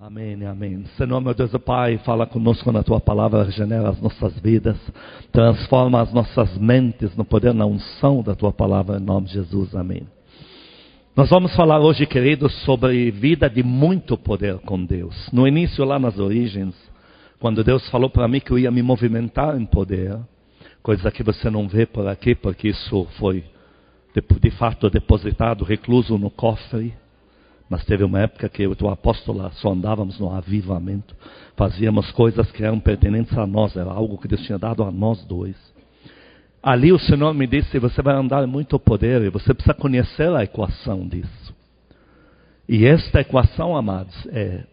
Amém, amém. Senhor, meu Deus e Pai, fala conosco na Tua palavra, regenera as nossas vidas, transforma as nossas mentes no poder, na unção da Tua palavra, em nome de Jesus, amém. Nós vamos falar hoje, queridos, sobre vida de muito poder com Deus. No início, lá nas origens, quando Deus falou para mim que eu ia me movimentar em poder, coisa que você não vê por aqui, porque isso foi de, fato depositado, recluso no cofre mas teve uma época que eu e o apóstolo só andávamos no avivamento, fazíamos coisas que eram pertinentes a nós, era algo que Deus tinha dado a nós dois. Ali o Senhor me disse: você vai andar muito poder e você precisa conhecer a equação disso. E esta equação, amados, é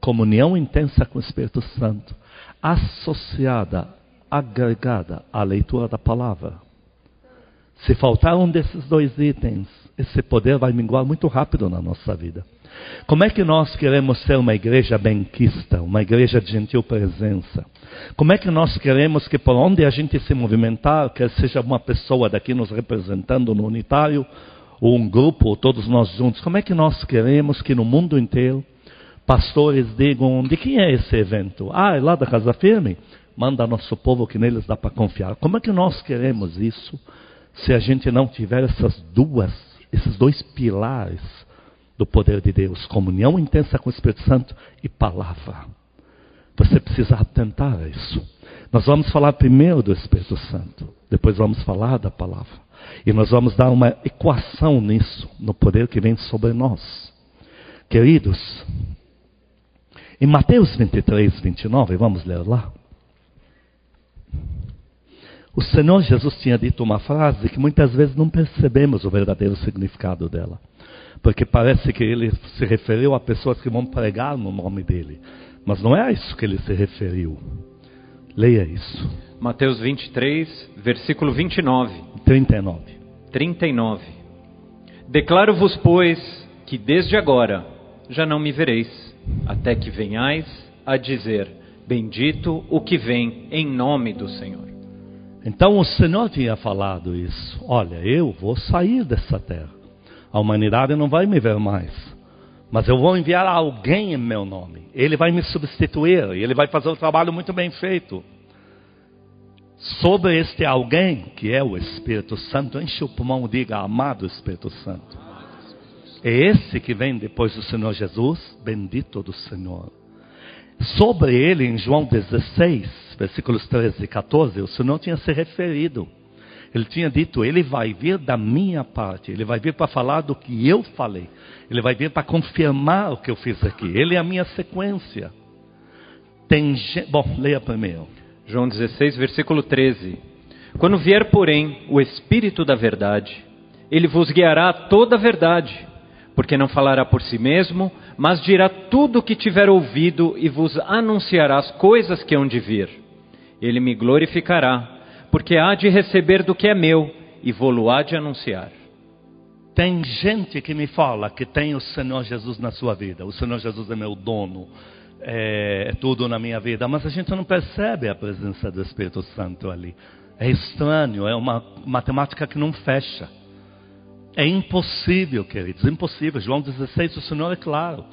comunhão intensa com o Espírito Santo, associada, agregada à leitura da palavra. Se faltar um desses dois itens, esse poder vai minguar muito rápido na nossa vida. Como é que nós queremos ser uma igreja benquista, uma igreja de gentil presença? Como é que nós queremos que por onde a gente se movimentar, quer seja uma pessoa daqui nos representando no unitário, ou um grupo, ou todos nós juntos, como é que nós queremos que no mundo inteiro pastores digam de quem é esse evento? Ah, é lá da Casa Firme? Manda nosso povo que neles dá para confiar. Como é que nós queremos isso se a gente não tiver essas duas esses dois pilares do poder de Deus: comunhão intensa com o Espírito Santo e palavra. Você precisa atentar a isso. Nós vamos falar primeiro do Espírito Santo, depois vamos falar da palavra. E nós vamos dar uma equação nisso, no poder que vem sobre nós. Queridos, em Mateus 23, 29, vamos ler lá. O Senhor Jesus tinha dito uma frase que muitas vezes não percebemos o verdadeiro significado dela. Porque parece que ele se referiu a pessoas que vão pregar no nome dele. Mas não é a isso que ele se referiu. Leia isso. Mateus 23, versículo 29. 39. 39. Declaro-vos, pois, que desde agora já não me vereis, até que venhais a dizer: Bendito o que vem em nome do Senhor. Então o Senhor tinha falado isso. Olha, eu vou sair dessa terra. A humanidade não vai me ver mais. Mas eu vou enviar alguém em meu nome. Ele vai me substituir. E ele vai fazer o trabalho muito bem feito. Sobre este alguém, que é o Espírito Santo, enche o pulmão e diga: Amado Espírito Santo. É esse que vem depois do Senhor Jesus, bendito do Senhor. Sobre ele, em João 16, versículos 13 e 14, o Senhor tinha se referido. Ele tinha dito: Ele vai vir da minha parte, Ele vai vir para falar do que eu falei, Ele vai vir para confirmar o que eu fiz aqui. Ele é a minha sequência. Tem Bom, leia primeiro. João 16, versículo 13. Quando vier, porém, o Espírito da Verdade, ele vos guiará a toda a verdade, porque não falará por si mesmo, mas dirá tudo o que tiver ouvido e vos anunciará as coisas que hão de vir ele me glorificará, porque há de receber do que é meu e vou-lo há de anunciar. Tem gente que me fala que tem o Senhor Jesus na sua vida, o Senhor Jesus é meu dono, é, é tudo na minha vida, mas a gente não percebe a presença do Espírito Santo ali. É estranho, é uma matemática que não fecha. É impossível, queridos, impossível. João 16, o Senhor é claro.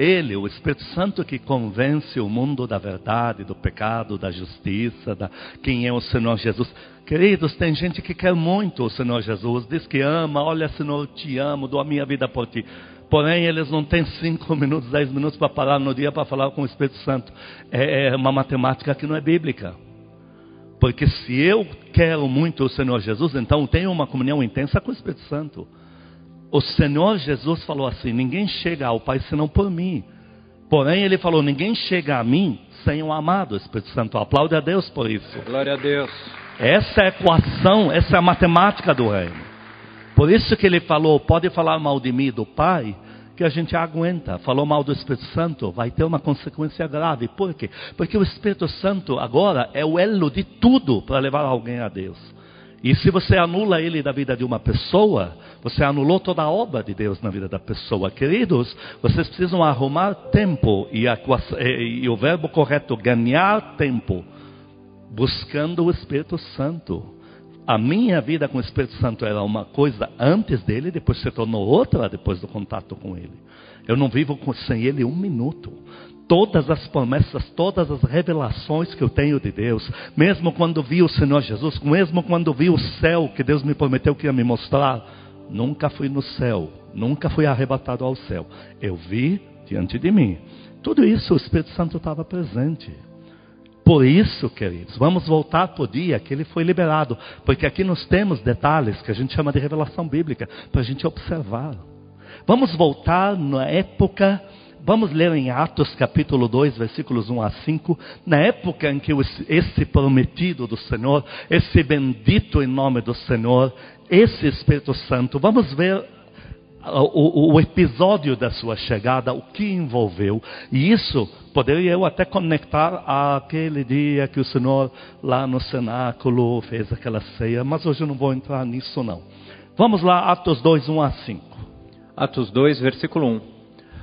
Ele, o Espírito Santo que convence o mundo da verdade, do pecado, da justiça, da quem é o Senhor Jesus. Queridos, tem gente que quer muito o Senhor Jesus, diz que ama, olha, Senhor, eu te amo, dou a minha vida por ti. Porém, eles não têm cinco minutos, dez minutos para parar no dia para falar com o Espírito Santo. É, é uma matemática que não é bíblica. Porque se eu quero muito o Senhor Jesus, então tenho uma comunhão intensa com o Espírito Santo. O Senhor Jesus falou assim: ninguém chega ao Pai senão por mim. Porém, ele falou: ninguém chega a mim sem o amado Espírito Santo. Aplaude a Deus por isso. Glória a Deus. Essa é a equação, essa é a matemática do reino. Por isso que ele falou: pode falar mal de mim do Pai, que a gente aguenta. Falou mal do Espírito Santo, vai ter uma consequência grave. Por quê? Porque o Espírito Santo agora é o elo de tudo para levar alguém a Deus. E se você anula ele da vida de uma pessoa, você anulou toda a obra de Deus na vida da pessoa. Queridos, vocês precisam arrumar tempo e, a, e, e o verbo correto, ganhar tempo, buscando o Espírito Santo. A minha vida com o Espírito Santo era uma coisa antes dele, depois se tornou outra depois do contato com ele. Eu não vivo sem ele um minuto. Todas as promessas, todas as revelações que eu tenho de Deus, mesmo quando vi o Senhor Jesus, mesmo quando vi o céu que Deus me prometeu que ia me mostrar, nunca fui no céu, nunca fui arrebatado ao céu. Eu vi diante de mim. Tudo isso o Espírito Santo estava presente. Por isso, queridos, vamos voltar para o dia que ele foi liberado, porque aqui nós temos detalhes que a gente chama de revelação bíblica, para a gente observar. Vamos voltar na época Vamos ler em Atos capítulo 2, versículos 1 a 5. Na época em que esse prometido do Senhor, esse bendito em nome do Senhor, esse Espírito Santo, vamos ver o, o, episódio da sua chegada, o que envolveu. E isso poderia eu até conectar àquele dia que o Senhor lá no cenáculo fez aquela ceia, mas hoje eu não vou entrar nisso não. Vamos lá, Atos 2, 1 a 5. Atos 2, versículo 1.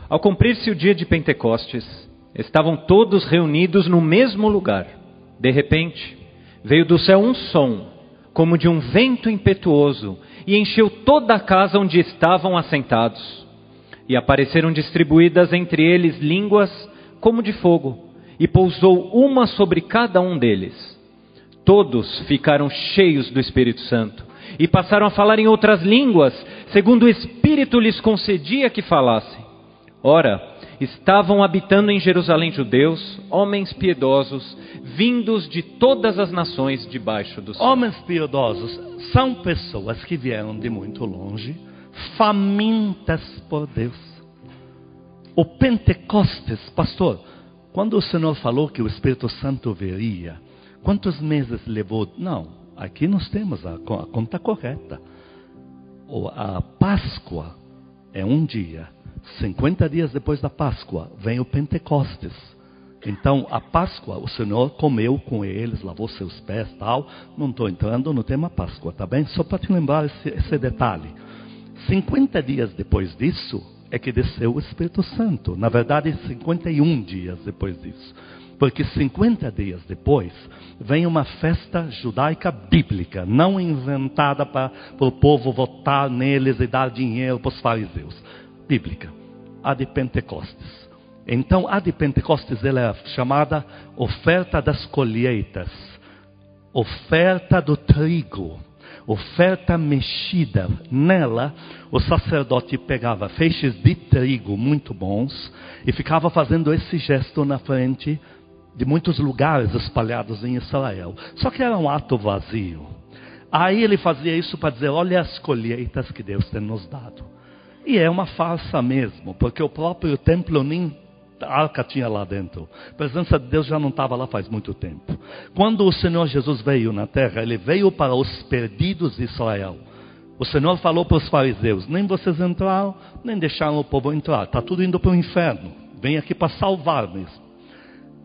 Ao cumprir-se o dia de Pentecostes, estavam todos reunidos no mesmo lugar. De repente, veio do céu um som, como de um vento impetuoso, e encheu toda a casa onde estavam assentados. E apareceram distribuídas entre eles línguas como de fogo, e pousou uma sobre cada um deles. Todos ficaram cheios do Espírito Santo e passaram a falar em outras línguas, segundo o Espírito lhes concedia que falassem. Ora, estavam habitando em Jerusalém judeus, homens piedosos, vindos de todas as nações debaixo do céu. Homens piedosos são pessoas que vieram de muito longe, famintas por Deus. O Pentecostes, pastor, quando o Senhor falou que o Espírito Santo viria, quantos meses levou? Não, aqui nós temos a, a conta correta. A Páscoa é um dia 50 dias depois da Páscoa, vem o Pentecostes. Então, a Páscoa, o Senhor comeu com eles, lavou seus pés tal. Não estou entrando no tema Páscoa, tá bem? Só para te lembrar esse, esse detalhe. 50 dias depois disso, é que desceu o Espírito Santo. Na verdade, 51 dias depois disso. Porque 50 dias depois, vem uma festa judaica bíblica, não inventada para o povo votar neles e dar dinheiro para os fariseus bíblica, a de Pentecostes. Então, a de Pentecostes ela é chamada oferta das colheitas, oferta do trigo, oferta mexida. Nela, o sacerdote pegava feixes de trigo muito bons e ficava fazendo esse gesto na frente de muitos lugares espalhados em Israel. Só que era um ato vazio. Aí ele fazia isso para dizer: olha as colheitas que Deus tem nos dado. E é uma farsa mesmo, porque o próprio templo nem arca tinha lá dentro. A presença de Deus já não estava lá faz muito tempo. Quando o Senhor Jesus veio na terra, ele veio para os perdidos de Israel. O Senhor falou para os fariseus: nem vocês entraram, nem deixaram o povo entrar. Está tudo indo para o inferno. Vem aqui para salvar mesmo.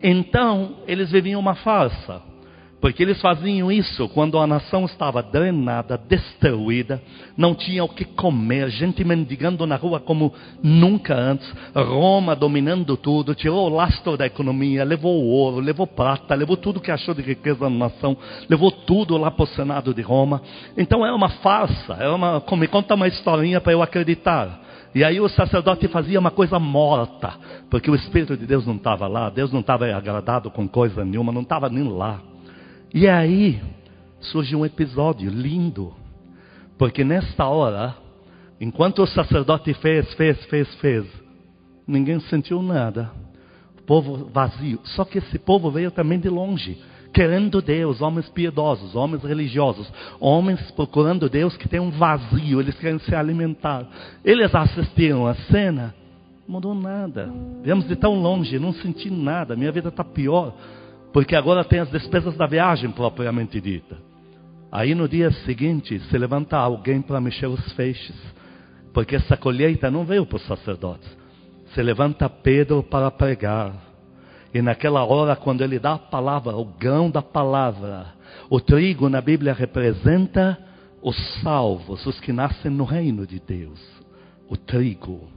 Então, eles viviam uma farsa. Porque eles faziam isso quando a nação estava drenada, destruída, não tinha o que comer, gente mendigando na rua como nunca antes, Roma dominando tudo, tirou o lastro da economia, levou o ouro, levou prata, levou tudo que achou de riqueza na nação, levou tudo lá para o Senado de Roma. Então é uma farsa, é uma, me conta uma historinha para eu acreditar. E aí o sacerdote fazia uma coisa morta, porque o Espírito de Deus não estava lá, Deus não estava agradado com coisa nenhuma, não estava nem lá. E aí surge um episódio lindo, porque nesta hora, enquanto o sacerdote fez, fez, fez, fez, ninguém sentiu nada. Povo vazio. Só que esse povo veio também de longe, querendo Deus, homens piedosos, homens religiosos, homens procurando Deus que tem um vazio, eles querem se alimentar. Eles assistiram a cena, não mudou nada. Viemos de tão longe, não senti nada, minha vida está pior. Porque agora tem as despesas da viagem propriamente dita. Aí no dia seguinte se levanta alguém para mexer os feixes. Porque essa colheita não veio para os sacerdotes. Se levanta Pedro para pregar. E naquela hora, quando ele dá a palavra, o grão da palavra, o trigo na Bíblia representa os salvos, os que nascem no reino de Deus. O trigo.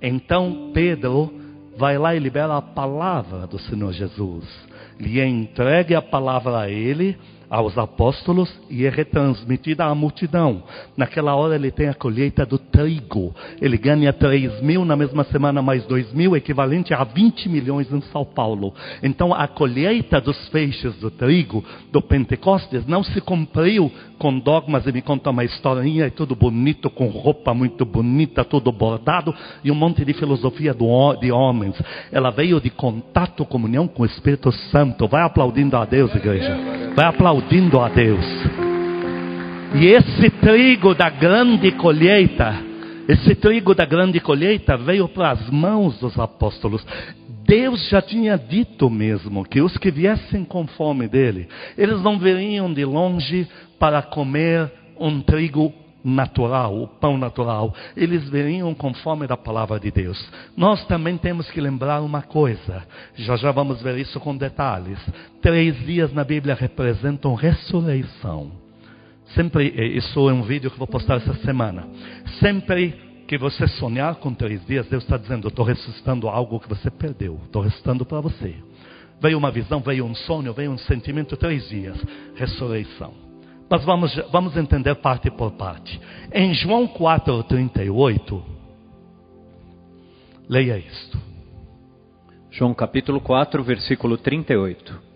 Então Pedro vai lá e libera a palavra do Senhor Jesus lhe entregue a palavra a ele, aos apóstolos e é retransmitida à multidão. Naquela hora ele tem a colheita do trigo. Ele ganha 3 mil, na mesma semana mais 2 mil, equivalente a 20 milhões em São Paulo. Então a colheita dos feixes do trigo do Pentecostes não se cumpriu com dogmas e me conta uma historinha e tudo bonito, com roupa muito bonita, tudo bordado e um monte de filosofia de homens. Ela veio de contato, comunhão com o Espírito Santo. Vai aplaudindo a Deus, igreja. Vai aplaudindo a Deus. E esse trigo da grande colheita, esse trigo da grande colheita veio para as mãos dos apóstolos. Deus já tinha dito mesmo que os que viessem com fome dele, eles não viriam de longe para comer um trigo natural, o pão natural. Eles viriam com fome da palavra de Deus. Nós também temos que lembrar uma coisa, já já vamos ver isso com detalhes. Três dias na Bíblia representam ressurreição. Sempre, isso é um vídeo que vou postar essa semana. Sempre que você sonhar com três dias, Deus está dizendo: estou ressuscitando algo que você perdeu, estou ressuscitando para você. Veio uma visão, veio um sonho, veio um sentimento, três dias, ressurreição. Mas vamos, vamos entender parte por parte. Em João 4,38, leia isto. João capítulo 4, versículo 38.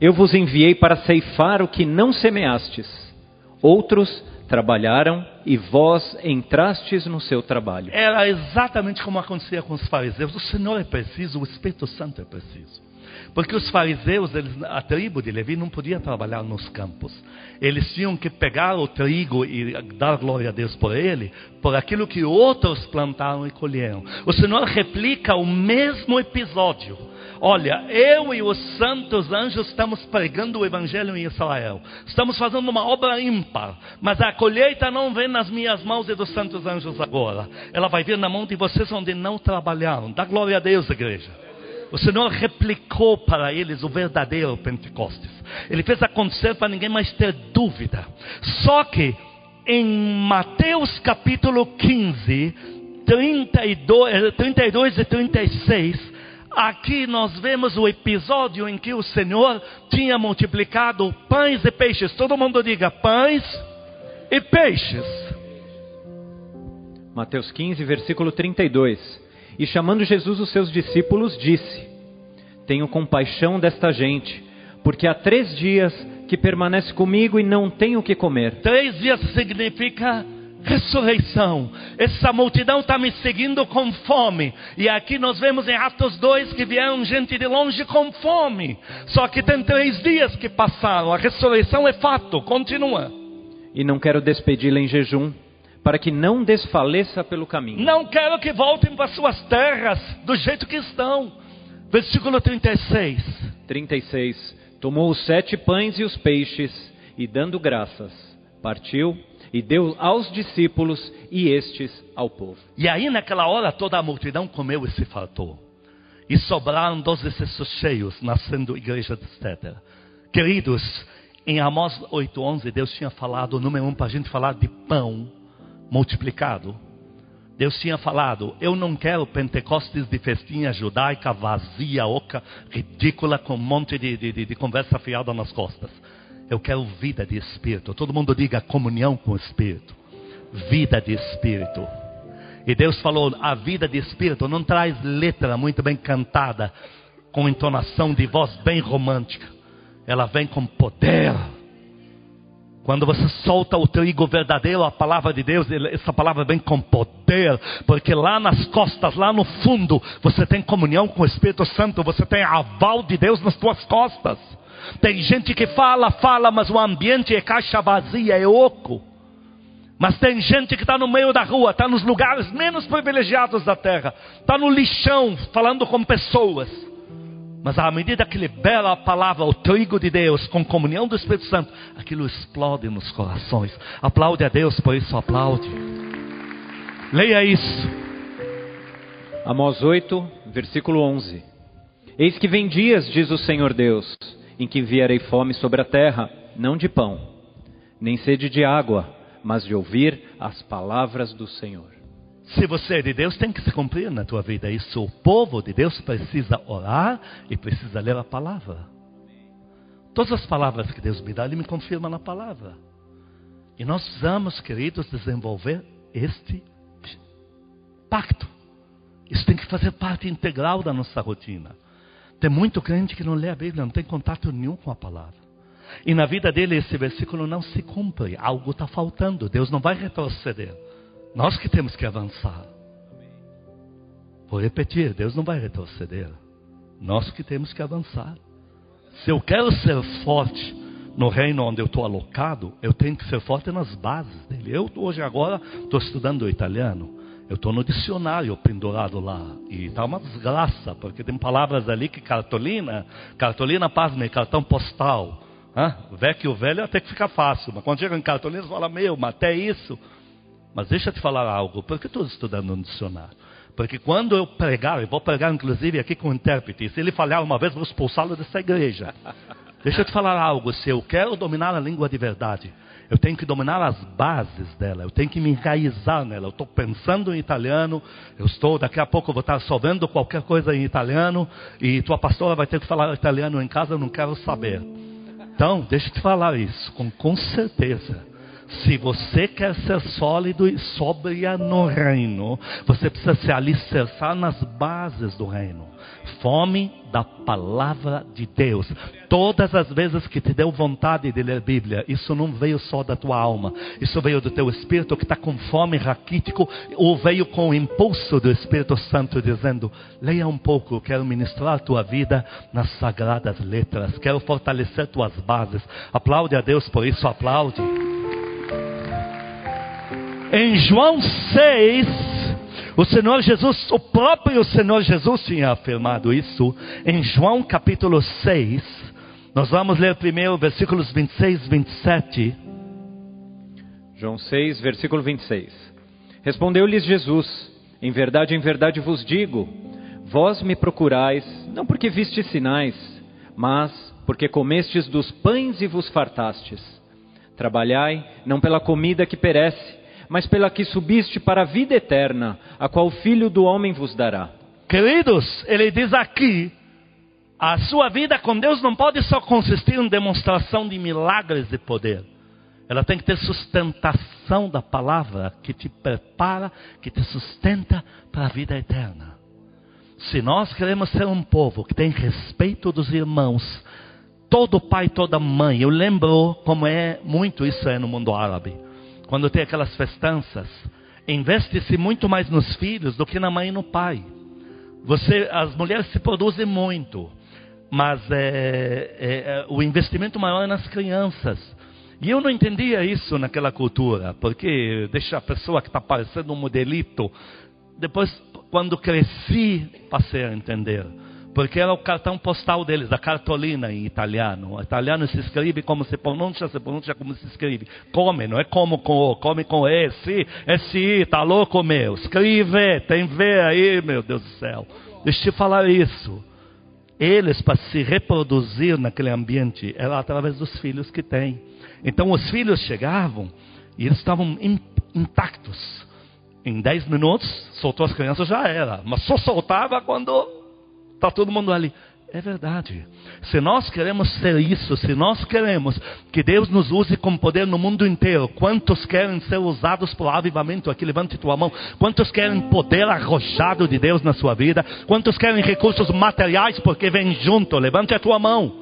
Eu vos enviei para ceifar o que não semeastes. Outros trabalharam e vós entrastes no seu trabalho. Era exatamente como acontecia com os fariseus. O Senhor é preciso, o Espírito Santo é preciso. Porque os fariseus, eles, a tribo de Levi não podia trabalhar nos campos. Eles tinham que pegar o trigo e dar glória a Deus por ele, por aquilo que outros plantaram e colheram. O Senhor replica o mesmo episódio. Olha, eu e os santos anjos estamos pregando o evangelho em Israel. Estamos fazendo uma obra ímpar, mas a colheita não vem nas minhas mãos e dos santos anjos agora. Ela vai vir na mão de vocês onde não trabalharam. Dá glória a Deus, igreja. O Senhor replicou para eles o verdadeiro Pentecostes. Ele fez acontecer para ninguém mais ter dúvida. Só que em Mateus capítulo 15, 32, 32 e 36, aqui nós vemos o episódio em que o Senhor tinha multiplicado pães e peixes. Todo mundo diga pães e peixes. Mateus 15, versículo 32. E chamando Jesus os seus discípulos, disse: Tenho compaixão desta gente, porque há três dias que permanece comigo e não tem o que comer. Três dias significa ressurreição. Essa multidão está me seguindo com fome. E aqui nós vemos em Atos 2 que vieram gente de longe com fome. Só que tem três dias que passaram. A ressurreição é fato, continua. E não quero despedi-la em jejum para que não desfaleça pelo caminho. Não quero que voltem para suas terras do jeito que estão. Versículo 36. 36. Tomou os sete pães e os peixes, e dando graças, partiu e deu aos discípulos e estes ao povo. E aí naquela hora toda a multidão comeu e se fartou. E sobraram doze cestos cheios, nascendo igreja de etc. Queridos, em Amós 8:11 Deus tinha falado, número um, para a gente falar de pão multiplicado. Deus tinha falado: Eu não quero Pentecostes de festinha judaica vazia, oca, ridícula, com um monte de, de, de conversa fiada nas costas. Eu quero vida de espírito. Todo mundo diga comunhão com o espírito. Vida de espírito. E Deus falou: a vida de espírito não traz letra muito bem cantada, com entonação de voz bem romântica. Ela vem com poder quando você solta o trigo verdadeiro, a palavra de Deus, essa palavra vem com poder, porque lá nas costas, lá no fundo, você tem comunhão com o Espírito Santo, você tem aval de Deus nas tuas costas. Tem gente que fala, fala, mas o ambiente é caixa vazia, é oco. Mas tem gente que está no meio da rua, está nos lugares menos privilegiados da terra, está no lixão, falando com pessoas mas à medida que libera a palavra, o trigo de Deus, com comunhão do Espírito Santo, aquilo explode nos corações. Aplaude a Deus, por isso aplaude. Leia isso. Amós 8, versículo 11. Eis que vem dias, diz o Senhor Deus, em que enviarei fome sobre a terra, não de pão, nem sede de água, mas de ouvir as palavras do Senhor. Se você é de Deus, tem que se cumprir na tua vida isso. O povo de Deus precisa orar e precisa ler a palavra. Todas as palavras que Deus me dá, Ele me confirma na palavra. E nós precisamos, queridos, desenvolver este pacto. Isso tem que fazer parte integral da nossa rotina. Tem muito crente que não lê a Bíblia, não tem contato nenhum com a palavra. E na vida dele esse versículo não se cumpre, algo está faltando, Deus não vai retroceder. Nós que temos que avançar. Vou repetir, Deus não vai retroceder. Nós que temos que avançar. Se eu quero ser forte no reino onde eu estou alocado, eu tenho que ser forte nas bases dele. Eu hoje agora estou estudando italiano. Eu estou no dicionário pendurado lá. E está uma desgraça, porque tem palavras ali que cartolina, cartolina, pasme, cartão postal. Hã? Vecchio velho até que fica fácil. Mas quando chega em cartolina, você fala, meu, mas até isso. Mas deixa eu te falar algo. Por que estou estudando no dicionário? Porque quando eu pregar, eu vou pregar inclusive aqui com o intérprete, se ele falhar uma vez, vou expulsá-lo dessa igreja. Deixa eu te falar algo, se eu quero dominar a língua de verdade, eu tenho que dominar as bases dela, eu tenho que me enraizar nela. Eu estou pensando em italiano, eu estou, daqui a pouco vou estar só vendo qualquer coisa em italiano, e tua pastora vai ter que falar italiano em casa, eu não quero saber. Então, deixa eu te falar isso, com, com certeza. Se você quer ser sólido e sóbria no reino, você precisa se alicerçar nas bases do reino. Fome da palavra de Deus. Todas as vezes que te deu vontade de ler a Bíblia, isso não veio só da tua alma, isso veio do teu espírito que está com fome raquítico, ou veio com o impulso do Espírito Santo dizendo: leia um pouco, quero ministrar a tua vida nas sagradas letras, quero fortalecer tuas bases. Aplaude a Deus por isso, aplaude. Em João 6, o Senhor Jesus, o próprio Senhor Jesus tinha afirmado isso. Em João capítulo 6, nós vamos ler primeiro versículos 26 e 27. João 6, versículo 26. Respondeu-lhes Jesus: Em verdade, em verdade vos digo, vós me procurais, não porque vistes sinais, mas porque comestes dos pães e vos fartastes. Trabalhai não pela comida que perece, mas pela que subiste para a vida eterna, a qual o Filho do Homem vos dará. Queridos, ele diz aqui: a sua vida com Deus não pode só consistir em demonstração de milagres de poder. Ela tem que ter sustentação da palavra que te prepara, que te sustenta para a vida eterna. Se nós queremos ser um povo que tem respeito dos irmãos, todo pai, toda mãe, eu lembro como é muito isso no mundo árabe quando tem aquelas festanças, investe-se muito mais nos filhos do que na mãe e no pai. Você, as mulheres se produzem muito, mas é, é, é, o investimento maior é nas crianças. E eu não entendia isso naquela cultura, porque deixa a pessoa que está parecendo um modelito. Depois, quando cresci, passei a entender porque era o cartão postal deles, a cartolina em italiano. O italiano se escreve como se pronuncia, se pronuncia como se escreve. Come, não é como com o, come com E, é si, tá louco meu. Escreve, tem V aí, meu Deus do céu. Deixa eu te falar isso. Eles, para se reproduzir naquele ambiente, era através dos filhos que têm. Então os filhos chegavam e eles estavam intactos. Em 10 minutos, soltou as crianças, já era. Mas só soltava quando Está todo mundo ali. É verdade. Se nós queremos ser isso, se nós queremos que Deus nos use com poder no mundo inteiro, quantos querem ser usados por avivamento aqui? Levante tua mão. Quantos querem poder arrojado de Deus na sua vida? Quantos querem recursos materiais porque vem junto? Levante a tua mão.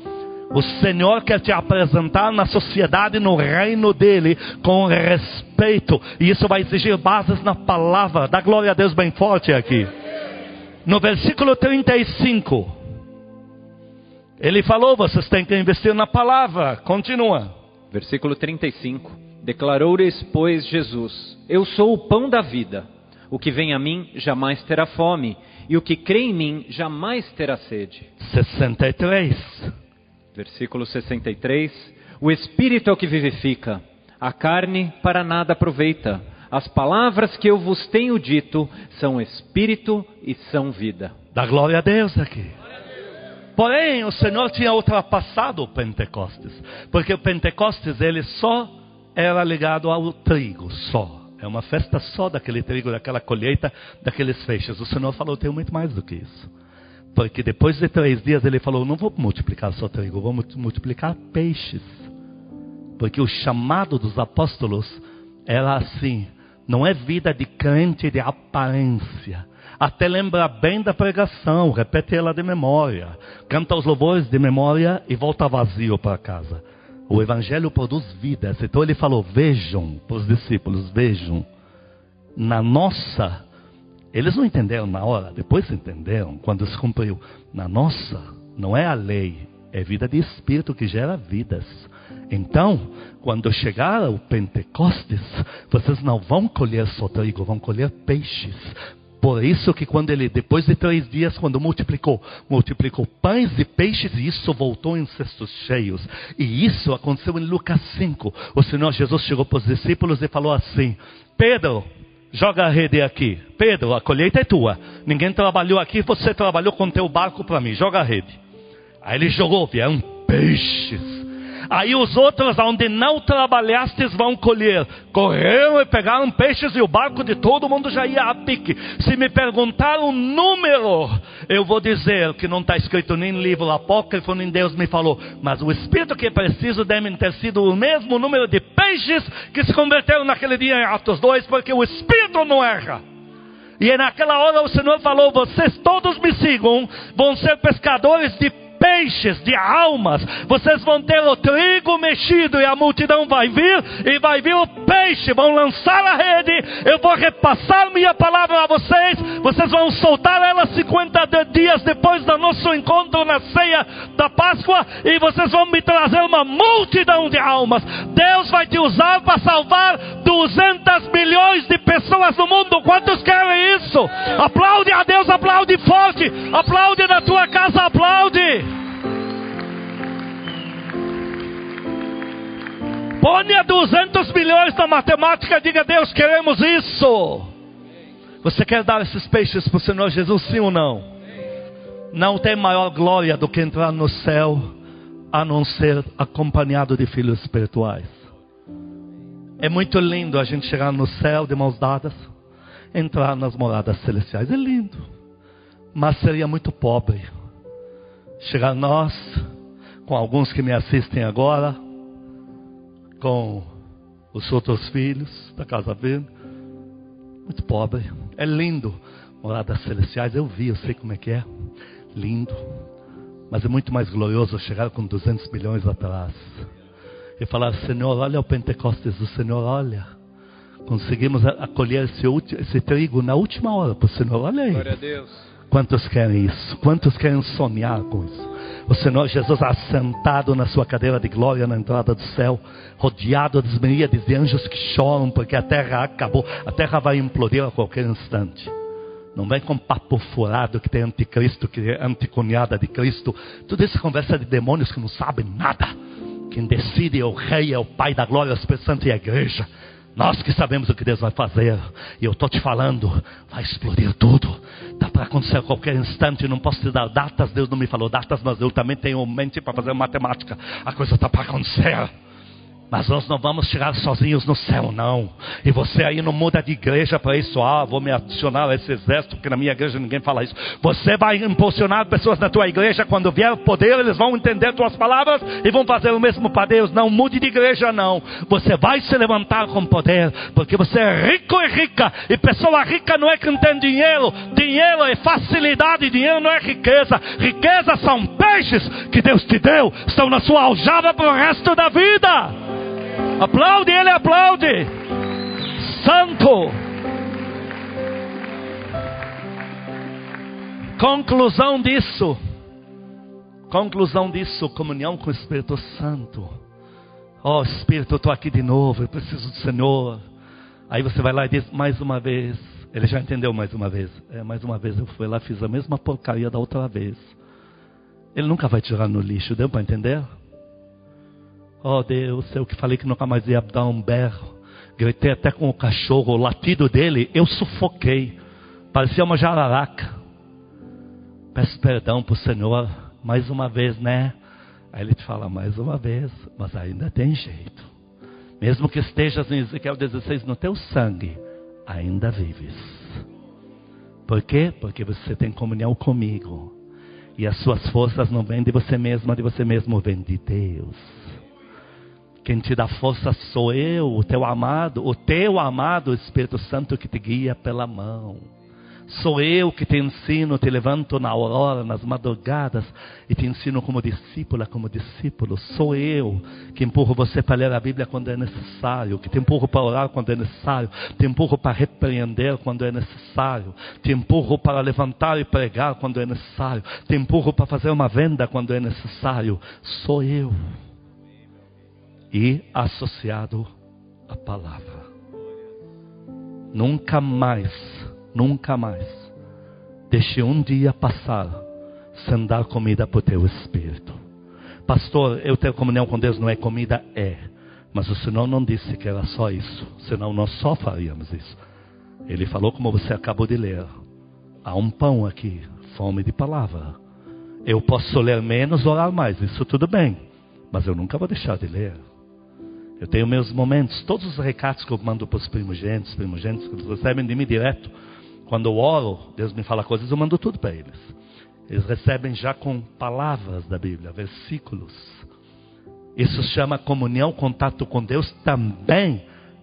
O Senhor quer te apresentar na sociedade, no reino dele, com respeito. E isso vai exigir bases na palavra. Dá glória a Deus bem forte aqui. No versículo 35, ele falou: vocês têm que investir na palavra. Continua. Versículo 35. Declarou-lhes, pois, Jesus: Eu sou o pão da vida. O que vem a mim jamais terá fome, e o que crê em mim jamais terá sede. 63. Versículo 63. O Espírito é o que vivifica, a carne para nada aproveita. As palavras que eu vos tenho dito são espírito e são vida. Dá glória a Deus aqui. Porém, o Senhor tinha ultrapassado o Pentecostes, porque o Pentecostes ele só era ligado ao trigo, só. É uma festa só daquele trigo, daquela colheita, daqueles feixes. O Senhor falou: tenho muito mais do que isso. Porque depois de três dias ele falou: Não vou multiplicar só trigo, vou multiplicar peixes. Porque o chamado dos apóstolos era assim: não é vida de crente de aparência. Até lembra bem da pregação, repete ela de memória, canta os louvores de memória e volta vazio para casa. O Evangelho produz vidas. Então ele falou: vejam, para os discípulos, vejam. Na nossa, eles não entenderam na hora, depois entenderam, quando se cumpriu. Na nossa, não é a lei, é vida de espírito que gera vidas. Então, quando chegar o Pentecostes, vocês não vão colher só trigo, vão colher peixes. Por isso que quando ele, depois de três dias, quando multiplicou, multiplicou pães e peixes, e isso voltou em cestos cheios. E isso aconteceu em Lucas 5. O Senhor Jesus chegou para os discípulos e falou assim: Pedro, joga a rede aqui. Pedro, a colheita é tua. Ninguém trabalhou aqui, você trabalhou com teu barco para mim. Joga a rede. Aí ele jogou, vieram peixes. Aí os outros, onde não trabalhastes, vão colher. Correram e pegaram peixes e o barco de todo mundo já ia a pique. Se me perguntar o número, eu vou dizer que não está escrito nem no livro apócrifo, nem Deus me falou. Mas o Espírito que é preciso deve ter sido o mesmo número de peixes que se converteram naquele dia em Atos 2, porque o Espírito não erra. E naquela hora o Senhor falou: Vocês todos me sigam, vão ser pescadores de peixes, de almas. Vocês vão ter o trigo mexido e a multidão vai vir e vai vir o peixe. Vão lançar a rede. Eu vou repassar minha palavra a vocês. Vocês vão soltar ela 50 dias depois do nosso encontro na ceia da Páscoa e vocês vão me trazer uma multidão de almas. Deus vai te usar para salvar 200 milhões de pessoas no mundo. Quantos querem isso? Aplaude a Deus, aplaude forte. Aplaude na tua casa, aplaude. Ponha 200 milhões na matemática, diga Deus, queremos isso. Você quer dar esses peixes para o Senhor Jesus, sim ou não? Não tem maior glória do que entrar no céu, a não ser acompanhado de filhos espirituais. É muito lindo a gente chegar no céu de mãos dadas, entrar nas moradas celestiais. É lindo, mas seria muito pobre chegar nós, com alguns que me assistem agora, com os outros filhos da casa verde. Muito pobre. É lindo. Moradas celestiais, eu vi, eu sei como é que é. Lindo. Mas é muito mais glorioso chegar com 200 milhões atrás. E falar, Senhor, olha o Pentecostes do Senhor, olha. Conseguimos acolher esse, esse trigo na última hora para o Senhor, olha aí. Glória a Deus. Quantos querem isso? Quantos querem sonhar com isso? O Senhor Jesus assentado na sua cadeira de glória na entrada do céu, rodeado das miríades de anjos que choram porque a terra acabou, a terra vai implodir a qualquer instante. Não vem com papo furado que tem anticristo, que é anticunhada de Cristo. Tudo isso é conversa de demônios que não sabem nada. Quem decide é o rei, é o pai da glória, o Espírito Santo e a igreja. Nós que sabemos o que Deus vai fazer, e eu estou te falando, vai explodir tudo. Está para acontecer a qualquer instante, não posso te dar datas, Deus não me falou datas, mas eu também tenho mente para fazer matemática. A coisa está para acontecer. Mas nós não vamos chegar sozinhos no céu, não. E você aí não muda de igreja para isso. Ah, vou me adicionar a esse exército, porque na minha igreja ninguém fala isso. Você vai impulsionar pessoas na tua igreja. Quando vier o poder, eles vão entender tuas palavras e vão fazer o mesmo para Deus. Não mude de igreja, não. Você vai se levantar com poder, porque você é rico e rica. E pessoa rica não é quem tem dinheiro. Dinheiro é facilidade, dinheiro não é riqueza. Riqueza são peixes que Deus te deu, estão na sua aljava para o resto da vida. Aplaude, ele aplaude. Santo. Conclusão disso. Conclusão disso, comunhão com o Espírito Santo. Ó oh, Espírito, eu estou aqui de novo, eu preciso do Senhor. Aí você vai lá e diz mais uma vez. Ele já entendeu mais uma vez. É, mais uma vez eu fui lá, fiz a mesma porcaria da outra vez. Ele nunca vai tirar no lixo, deu para entender? Oh Deus, eu que falei que nunca mais ia dar um berro. Gritei até com o cachorro, o latido dele, eu sufoquei. Parecia uma jararaca. Peço perdão para o Senhor, mais uma vez, né? Aí ele te fala, mais uma vez, mas ainda tem jeito. Mesmo que estejas em Ezequiel 16 no teu sangue, ainda vives. Por quê? Porque você tem comunhão comigo. E as suas forças não vêm de você mesmo, de você mesmo vem de Deus. Quem te dá força sou eu, o teu amado, o teu amado Espírito Santo que te guia pela mão. Sou eu que te ensino, te levanto na aurora, nas madrugadas e te ensino como discípula, como discípulo. Sou eu que empurro você para ler a Bíblia quando é necessário, que te empurro para orar quando é necessário, te empurro para repreender quando é necessário, te empurro para levantar e pregar quando é necessário, te empurro para fazer uma venda quando é necessário. Sou eu. E associado à palavra. Nunca mais Nunca mais. Deixe um dia passar sem dar comida para o teu espírito. Pastor, eu ter comunhão com Deus não é comida? É. Mas o Senhor não disse que era só isso. Senão nós só faríamos isso. Ele falou como você acabou de ler. Há um pão aqui, fome de palavra. Eu posso ler menos, orar mais, isso tudo bem. Mas eu nunca vou deixar de ler. Eu tenho meus momentos, todos os recados que eu mando para os primogênitos, primogênitos que eles recebem de mim direto. Quando eu oro, Deus me fala coisas, eu mando tudo para eles. Eles recebem já com palavras da Bíblia, versículos. Isso chama comunhão, contato com Deus também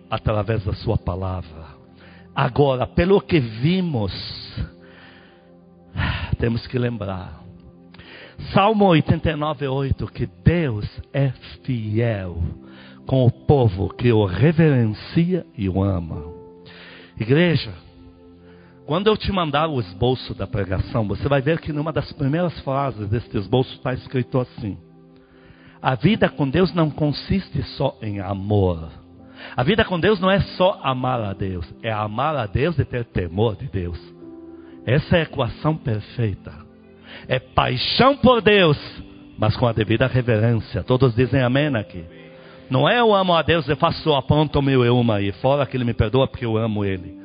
através da Sua palavra. Agora, pelo que vimos, temos que lembrar. Salmo 89, 8, que Deus é fiel com o povo que o reverencia e o ama. Igreja, quando eu te mandar o esboço da pregação, você vai ver que numa das primeiras frases deste esboço está escrito assim: A vida com Deus não consiste só em amor. A vida com Deus não é só amar a Deus, é amar a Deus e ter temor de Deus. Essa é a equação perfeita. É paixão por Deus, mas com a devida reverência. Todos dizem amém aqui. Não é eu amo a Deus e faço aponto meu eu uma e fora que Ele me perdoa porque eu amo Ele.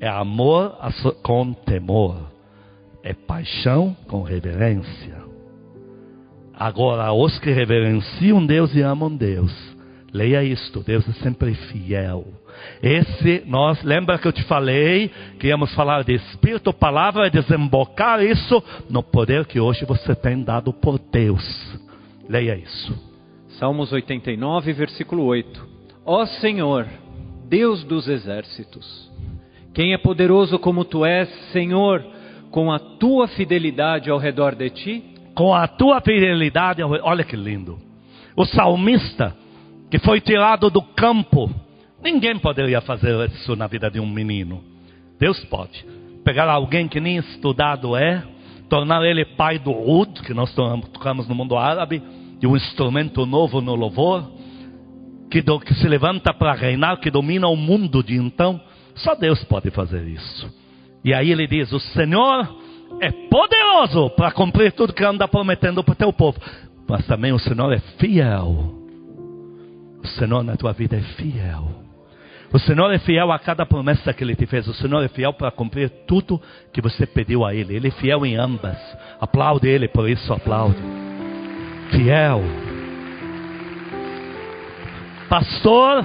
É amor com temor. É paixão com reverência. Agora, os que reverenciam Deus e amam Deus, leia isto: Deus é sempre fiel. Esse, nós, lembra que eu te falei que íamos falar de Espírito, palavra, e desembocar isso no poder que hoje você tem dado por Deus. Leia isso. Salmos 89, versículo 8. Ó Senhor, Deus dos exércitos, quem é poderoso como tu és, Senhor, com a tua fidelidade ao redor de ti? Com a tua fidelidade, olha que lindo. O salmista que foi tirado do campo, ninguém poderia fazer isso na vida de um menino. Deus pode pegar alguém que nem estudado é, tornar ele pai do Ud, que nós tocamos no mundo árabe, de um instrumento novo no louvor, que, do, que se levanta para reinar, que domina o mundo de então só Deus pode fazer isso. E aí ele diz: O Senhor é poderoso para cumprir tudo que anda prometendo para o teu povo. Mas também o Senhor é fiel. O Senhor na tua vida é fiel. O Senhor é fiel a cada promessa que Ele te fez. O Senhor é fiel para cumprir tudo que você pediu a Ele. Ele é fiel em ambas. Aplaude Ele, por isso aplaude. Fiel. Pastor,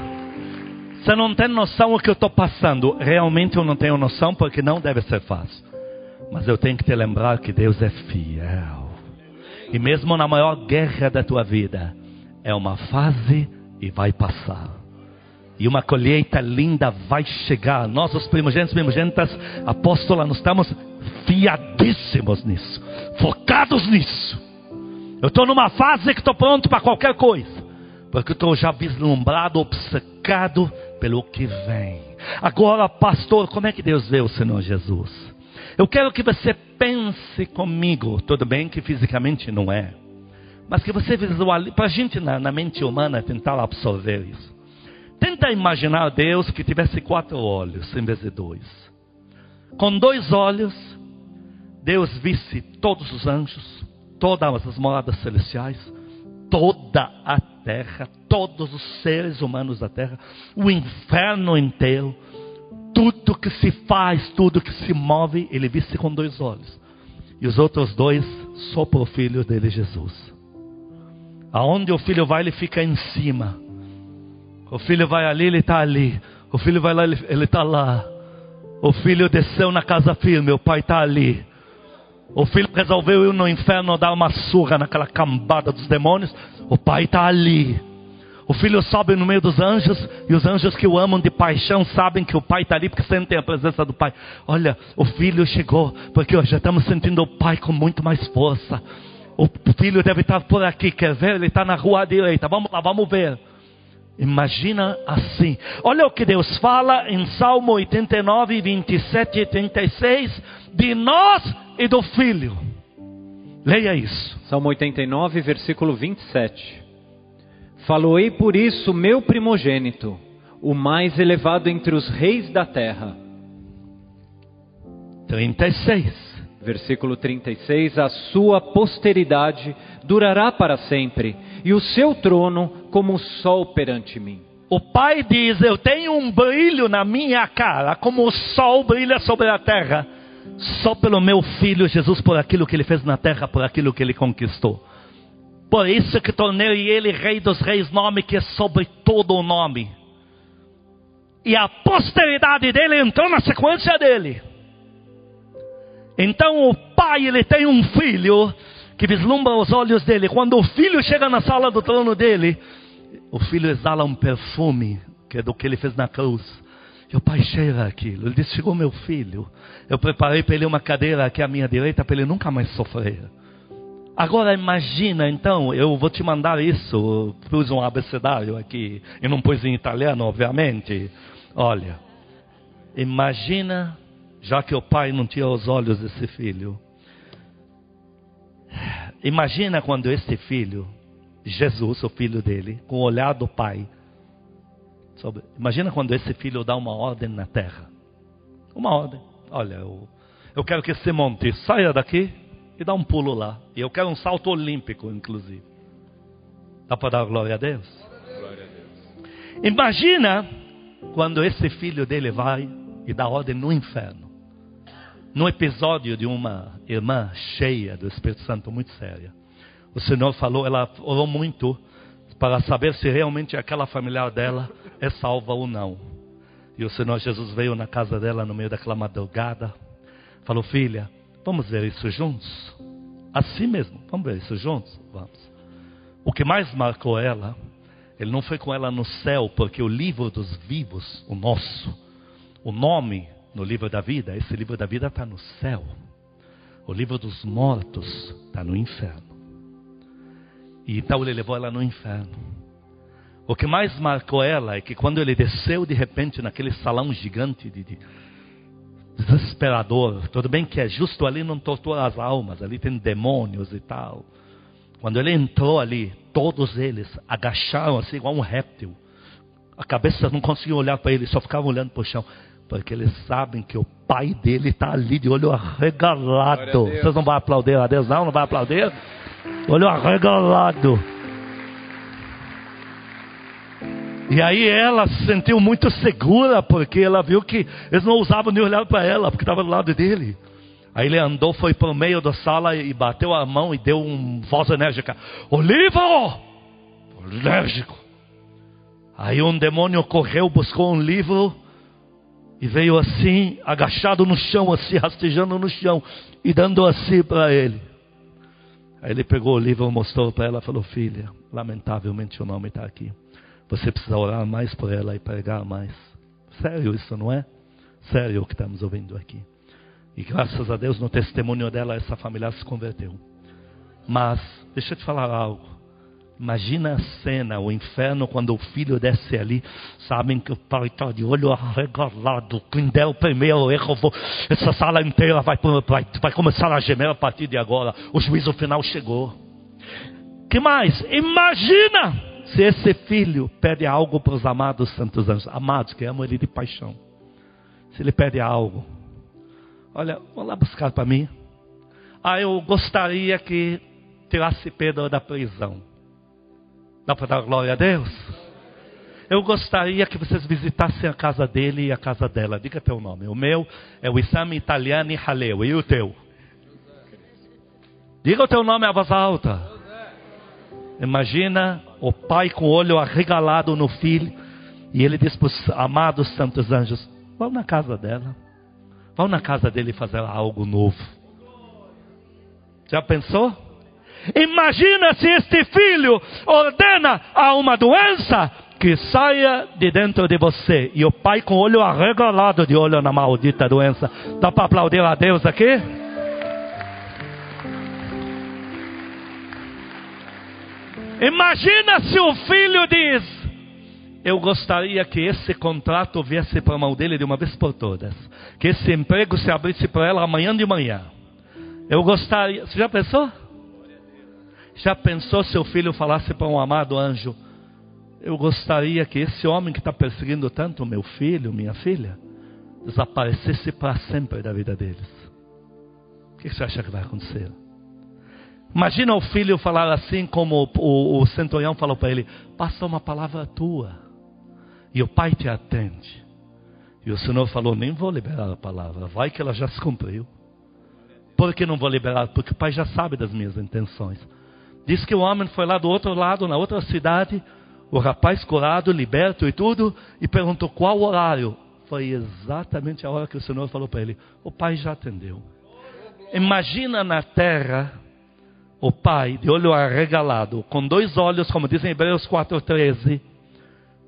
você não tem noção do que eu estou passando. Realmente eu não tenho noção porque não deve ser fácil. Mas eu tenho que te lembrar que Deus é fiel. E mesmo na maior guerra da tua vida, é uma fase e vai passar. E uma colheita linda vai chegar. Nós, os primogênitos primogênitas, apóstola, nós estamos fiadíssimos nisso, focados nisso. Eu estou numa fase que estou pronto para qualquer coisa, porque estou já vislumbrado, obcecado pelo que vem. Agora, pastor, como é que Deus vê o Senhor Jesus? Eu quero que você pense comigo, tudo bem que fisicamente não é, mas que você visualize, para a gente na, na mente humana tentar absorver isso. Tenta imaginar Deus que tivesse quatro olhos em vez de dois. Com dois olhos, Deus visse todos os anjos, todas as moradas celestiais, toda a terra, todos os seres humanos da terra, o inferno inteiro, tudo que se faz, tudo que se move, ele visse com dois olhos. E os outros dois só para o filho dele, Jesus. Aonde o filho vai, ele fica em cima. O filho vai ali, ele está ali. O filho vai lá, ele está lá. O filho desceu na casa firme, o pai está ali. O filho resolveu ir no inferno dar uma surra naquela cambada dos demônios. O pai está ali. O filho sobe no meio dos anjos e os anjos que o amam de paixão sabem que o pai está ali porque sentem a presença do pai. Olha, o filho chegou porque hoje estamos sentindo o pai com muito mais força. O filho deve estar por aqui, quer ver? Ele está na rua direita. Vamos lá, vamos ver. Imagina assim. Olha o que Deus fala em Salmo 89, 27 e 36 de nós e do filho. Leia isso. Salmo 89, versículo 27. Faloei por isso meu primogênito, o mais elevado entre os reis da terra. 36. Versículo 36: A sua posteridade durará para sempre, e o seu trono como o sol perante mim. O pai diz: Eu tenho um brilho na minha cara, como o sol brilha sobre a terra, só pelo meu filho Jesus, por aquilo que ele fez na terra, por aquilo que ele conquistou. Por isso que tornei ele rei dos reis, nome que é sobre todo o nome. E a posteridade dele entrou na sequência dele. Então o pai ele tem um filho que vislumbra os olhos dele. Quando o filho chega na sala do trono dele, o filho exala um perfume que é do que ele fez na cruz. O pai cheira aquilo. Ele diz: Chegou meu filho. Eu preparei para ele uma cadeira aqui à minha direita para ele nunca mais sofrer. Agora imagina, então, eu vou te mandar isso. Pus um abecedário aqui e não pus em italiano, obviamente. Olha, imagina já que o pai não tinha os olhos desse filho. Imagina quando este filho, Jesus, o filho dele, com o olhar do pai, sobre, imagina quando esse filho dá uma ordem na terra. Uma ordem. Olha, eu, eu quero que esse monte saia daqui e dá um pulo lá. E eu quero um salto olímpico, inclusive. Dá para dar glória a Deus? Glória a Deus. Imagina quando esse filho dele vai e dá ordem no inferno no episódio de uma irmã cheia do Espírito Santo, muito séria. O Senhor falou, ela orou muito para saber se realmente aquela familiar dela é salva ou não. E o Senhor Jesus veio na casa dela no meio daquela madrugada, falou: Filha, vamos ver isso juntos? Assim mesmo, vamos ver isso juntos? Vamos. O que mais marcou ela, ele não foi com ela no céu, porque o livro dos vivos, o nosso, o nome no livro da vida, esse livro da vida está no céu. O livro dos mortos está no inferno. E então ele levou ela no inferno. O que mais marcou ela é que quando ele desceu de repente naquele salão gigante de, de desesperador, tudo bem que é justo ali não tortura as almas, ali tem demônios e tal. Quando ele entrou ali, todos eles agacharam assim igual um réptil. A cabeça não conseguia olhar para ele, só ficavam olhando para o chão. Porque eles sabem que o pai dele está ali de olho arregalado. Vocês não vão aplaudir a Deus, não? Não vai aplaudir? Olho arregalado. E aí ela se sentiu muito segura, porque ela viu que eles não usavam nem olhar para ela, porque estava do lado dele. Aí ele andou, foi para o meio da sala e bateu a mão e deu uma voz enérgica: Livro! Enérgico. Aí um demônio correu, buscou um livro e veio assim, agachado no chão, assim, rastejando no chão, e dando assim para ele. Aí ele pegou o livro, mostrou para ela falou: Filha, lamentavelmente o nome está aqui. Você precisa orar mais por ela e pregar mais. Sério isso, não é? Sério o que estamos ouvindo aqui. E graças a Deus, no testemunho dela, essa família se converteu. Mas, deixa eu te falar algo. Imagina a cena, o inferno, quando o filho desce ali, sabem que o pai está de olho arregalado. Quem der o primeiro erro, vou, essa sala inteira vai, vai, vai começar a gemer a partir de agora. O juízo final chegou. que mais? Imagina se esse filho pede algo para os amados santos anjos, amados que amam ele de paixão. Se ele pede algo, olha, vou lá buscar para mim. Ah, eu gostaria que tirasse Pedro da prisão. Dá para dar glória a Deus? Eu gostaria que vocês visitassem a casa dele e a casa dela. Diga teu nome. O meu é o Isami Italiani Haleu. E o teu? Diga o teu nome à voz alta. Imagina o pai com o olho arregalado no filho. E ele diz para os amados santos anjos: Vão na casa dela. Vão na casa dele fazer algo novo. Já pensou? Imagina se este filho ordena a uma doença que saia de dentro de você. E o pai com o olho arregalado de olho na maldita doença. Dá para aplaudir a Deus aqui? Imagina se o filho diz: Eu gostaria que esse contrato viesse para a mão dele de uma vez por todas. Que esse emprego se abrisse para ela amanhã de manhã. Eu gostaria. Você já pensou? Já pensou se o filho falasse para um amado anjo: Eu gostaria que esse homem que está perseguindo tanto meu filho, minha filha, desaparecesse para sempre da vida deles? O que você acha que vai acontecer? Imagina o filho falar assim, como o, o, centurião falou para ele: Passa uma palavra tua, e o pai te atende. E o Senhor falou: Nem vou liberar a palavra, vai que ela já se cumpriu. Por que não vou liberar? Porque o pai já sabe das minhas intenções. Diz que o homem foi lá do outro lado, na outra cidade, o rapaz curado, liberto e tudo, e perguntou qual horário. Foi exatamente a hora que o Senhor falou para ele: O pai já atendeu. Imagina na terra o pai, de olho arregalado, com dois olhos, como diz em Hebreus 4,13,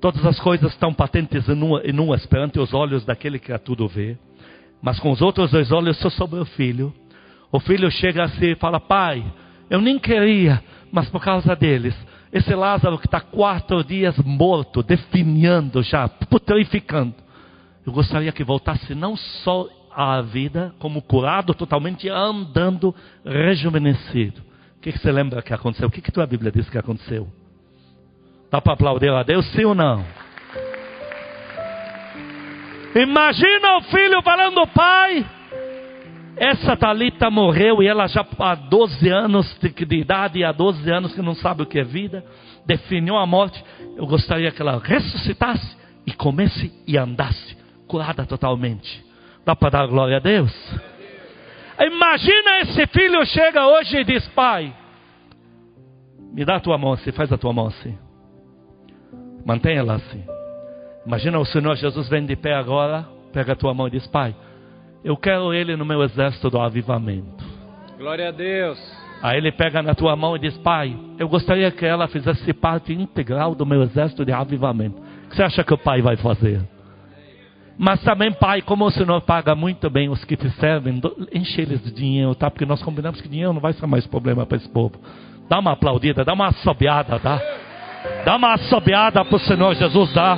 todas as coisas estão patentes e nuas perante os olhos daquele que a tudo vê, mas com os outros dois olhos só sobre o filho. O filho chega assim e fala: Pai, eu nem queria, mas por causa deles, esse Lázaro que está quatro dias morto, definhando já, putrificando, eu gostaria que voltasse não só à vida, como curado, totalmente andando, rejuvenescido. O que, que, você lembra que aconteceu? O que, que tua Bíblia diz que aconteceu? Dá para aplaudir a Deus, sim ou não? Imagina o filho falando, pai, essa Talita morreu e ela já há 12 anos de, de idade, há 12 anos que não sabe o que é vida, definiu a morte. Eu gostaria que ela ressuscitasse e comesse e andasse, curada totalmente. Dá para dar glória a Deus? Imagina esse filho chega hoje e diz: Pai, me dá a tua mão assim, faz a tua mão assim. Mantenha ela assim. Imagina o Senhor Jesus vem de pé agora, pega a tua mão e diz: Pai, eu quero ele no meu exército do avivamento. Glória a Deus. Aí ele pega na tua mão e diz: Pai, eu gostaria que ela fizesse parte integral do meu exército de avivamento. O que você acha que o pai vai fazer? Mas também, Pai, como o Senhor paga muito bem os que te servem, enche eles de dinheiro, tá? Porque nós combinamos que dinheiro não vai ser mais problema para esse povo. Dá uma aplaudida, dá uma assobiada, tá? Dá uma assobiada para o Senhor Jesus, dá.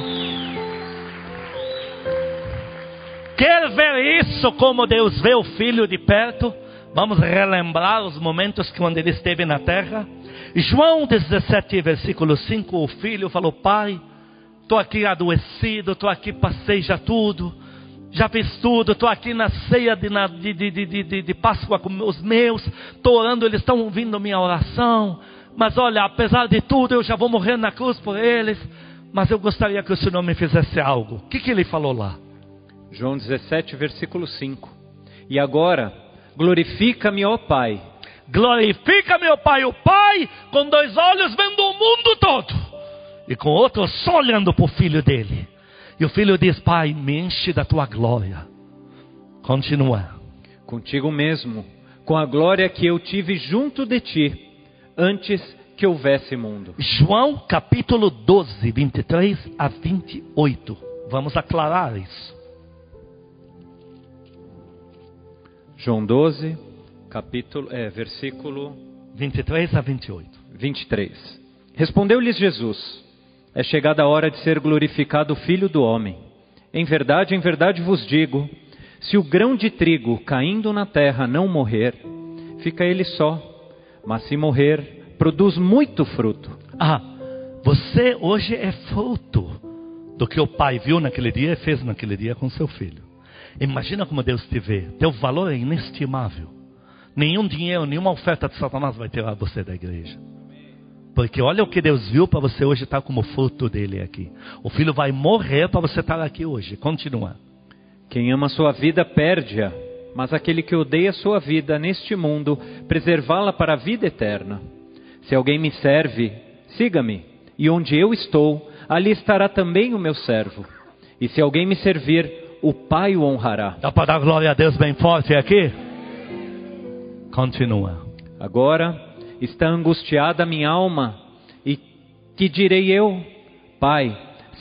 Quer ver isso como Deus vê o filho de perto? Vamos relembrar os momentos quando ele esteve na terra. João 17, versículo 5: O filho falou: Pai Estou aqui adoecido, estou aqui, passei já tudo, já fiz tudo, estou aqui na ceia de, de, de, de, de Páscoa com os meus, estou orando, eles estão ouvindo minha oração, mas olha, apesar de tudo, eu já vou morrer na cruz por eles, mas eu gostaria que o Senhor me fizesse algo. O que, que ele falou lá? João 17, versículo 5. E agora, glorifica-me, ó Pai. Glorifica-me, ó Pai, o Pai com dois olhos vendo o mundo todo e com outro só olhando para o filho dele. E o filho diz: Pai, me enche da tua glória. Continua. Contigo mesmo, com a glória que eu tive junto de ti, antes que houvesse mundo. João capítulo 12, 23 a 28. Vamos aclarar isso. João 12, capítulo, é, versículo 23 a 28. 23. Respondeu-lhes Jesus: é chegada a hora de ser glorificado o Filho do Homem. Em verdade, em verdade vos digo: se o grão de trigo caindo na terra não morrer, fica ele só, mas se morrer, produz muito fruto. Ah, você hoje é fruto do que o pai viu naquele dia e fez naquele dia com seu filho. Imagina como Deus te vê. Teu valor é inestimável. Nenhum dinheiro, nenhuma oferta de Satanás vai tirar você da igreja. Porque olha o que Deus viu para você hoje estar como fruto dele aqui. O filho vai morrer para você estar aqui hoje. Continua. Quem ama sua vida perde-a, mas aquele que odeia sua vida neste mundo, preservá-la para a vida eterna. Se alguém me serve, siga-me, e onde eu estou, ali estará também o meu servo. E se alguém me servir, o Pai o honrará. Dá para dar glória a Deus bem forte aqui? Continua. Agora está angustiada minha alma, e que direi eu? Pai,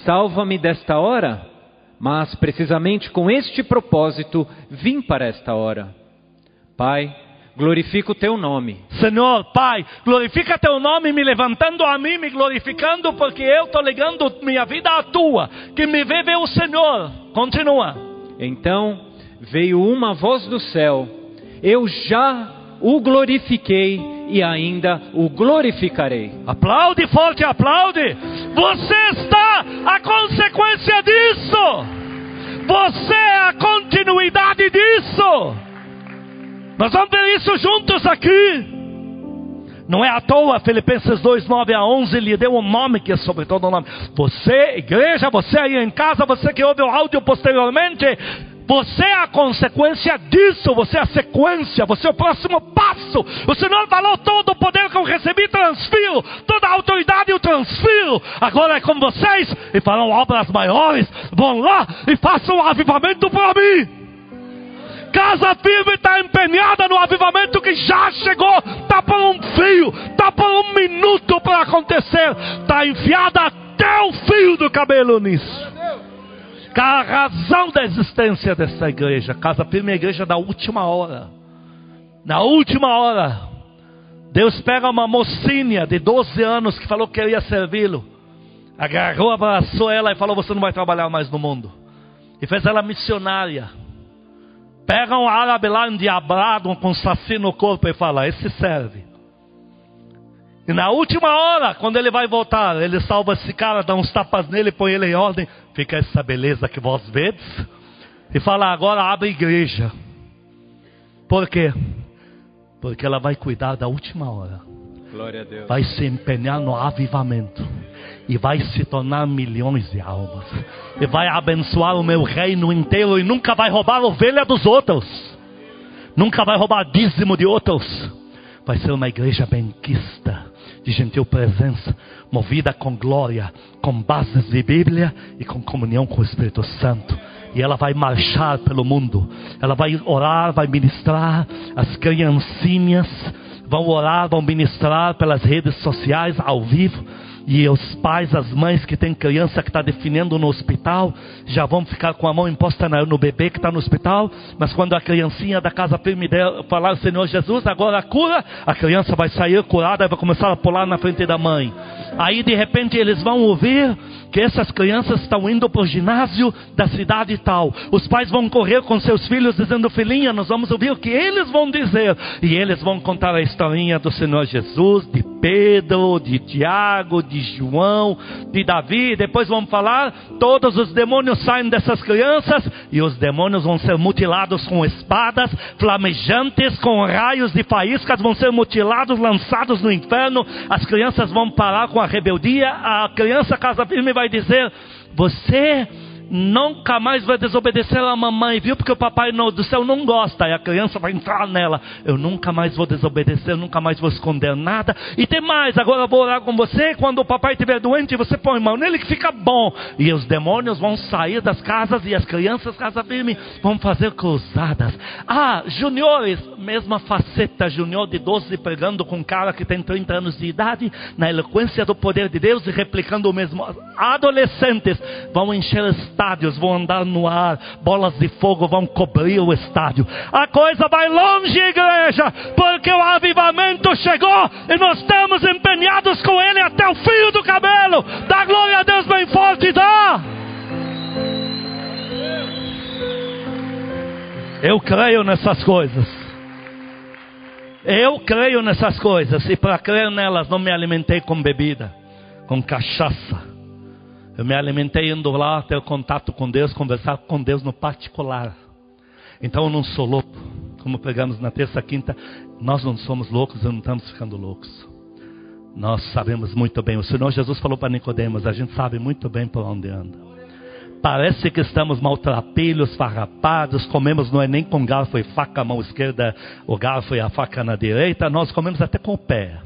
salva-me desta hora? Mas precisamente com este propósito vim para esta hora. Pai, glorifica o teu nome. Senhor, Pai, glorifica teu nome me levantando a mim, me glorificando, porque eu estou ligando minha vida à tua. Que me vê o Senhor. Continua. Então veio uma voz do céu: Eu já o glorifiquei e ainda o glorificarei. Aplaude forte, aplaude. Você está a consequência disso. Você é a continuidade disso. Nós vamos ver isso juntos aqui. Não é à toa, Filipenses 2, 9 a 11, lhe deu um nome que é sobre todo nome. Você, igreja, você aí em casa, você que ouve o áudio posteriormente, você é a consequência disso, você é a sequência, você é o próximo passo. O Senhor falou: todo o poder que eu recebi, transfiro, toda a autoridade eu transfiro. Agora é com vocês, e farão obras maiores. Vão lá e façam um avivamento para mim. Casa firme está empenhada no avivamento que já chegou, está por um fio, está por um minuto para acontecer, está enfiada até o fio do cabelo nisso a razão da existência dessa igreja. Casa Firme é a igreja da última hora. Na última hora, Deus pega uma mocinha de 12 anos que falou que queria servi-lo. Agarrou, abraçou ela e falou: Você não vai trabalhar mais no mundo. E fez ela missionária. Pega um árabe lá endiabrado com um saci no corpo e fala: Esse serve. E na última hora, quando ele vai voltar, ele salva esse cara, dá uns tapas nele, põe ele em ordem. Fica essa beleza que vós vedes. E fala: agora abre a igreja. Por quê? Porque ela vai cuidar da última hora. Glória a Deus. Vai se empenhar no avivamento. E vai se tornar milhões de almas. E vai abençoar o meu reino inteiro. E nunca vai roubar a ovelha dos outros. Nunca vai roubar dízimo de outros. Vai ser uma igreja benquista de gentil presença, movida com glória, com bases de Bíblia e com comunhão com o Espírito Santo. E ela vai marchar pelo mundo, ela vai orar, vai ministrar, as criancinhas vão orar, vão ministrar pelas redes sociais ao vivo e os pais, as mães que têm criança que está definindo no hospital, já vão ficar com a mão imposta no bebê que está no hospital. Mas quando a criancinha da casa firme der, falar, Senhor Jesus, agora cura, a criança vai sair curada e vai começar a pular na frente da mãe. Aí de repente eles vão ouvir que essas crianças estão indo para o ginásio da cidade tal. Os pais vão correr com seus filhos dizendo: Filhinha, nós vamos ouvir o que eles vão dizer. E eles vão contar a historinha do Senhor Jesus, de Pedro, de Tiago, de João, de Davi. Depois vão falar: todos os demônios saem dessas crianças e os demônios vão ser mutilados com espadas flamejantes, com raios de faíscas, vão ser mutilados, lançados no inferno. As crianças vão parar com a rebeldia. A criança casa firme vai vai dizer: Você nunca mais vai desobedecer a mamãe, viu? Porque o papai do céu não gosta, e a criança vai entrar nela. Eu nunca mais vou desobedecer, nunca mais vou esconder nada. E tem mais, agora eu vou orar com você. Quando o papai estiver doente, você põe mão nele que fica bom. E os demônios vão sair das casas e as crianças, casa firme, vão fazer cruzadas. Ah, juniores, mesma faceta, junior de 12 pregando com um cara que tem 30 anos de idade, na eloquência do poder de Deus e replicando o mesmo. Adolescentes vão encher os estádios vão andar no ar, bolas de fogo vão cobrir o estádio. A coisa vai longe, igreja, porque o avivamento chegou e nós estamos empenhados com ele até o fio do cabelo. Dá glória a Deus bem forte, dá. Eu creio nessas coisas. Eu creio nessas coisas. E para crer nelas, não me alimentei com bebida, com cachaça eu me alimentei indo lá ter contato com Deus, conversar com Deus no particular. Então eu não sou louco. Como pregamos na terça, quinta, nós não somos loucos, não estamos ficando loucos. Nós sabemos muito bem. O Senhor Jesus falou para Nicodemos, a gente sabe muito bem por onde anda. Parece que estamos maltrapilhos, farrapados, comemos não é nem com garfo e faca, a mão esquerda, o garfo e a faca na direita, nós comemos até com o pé.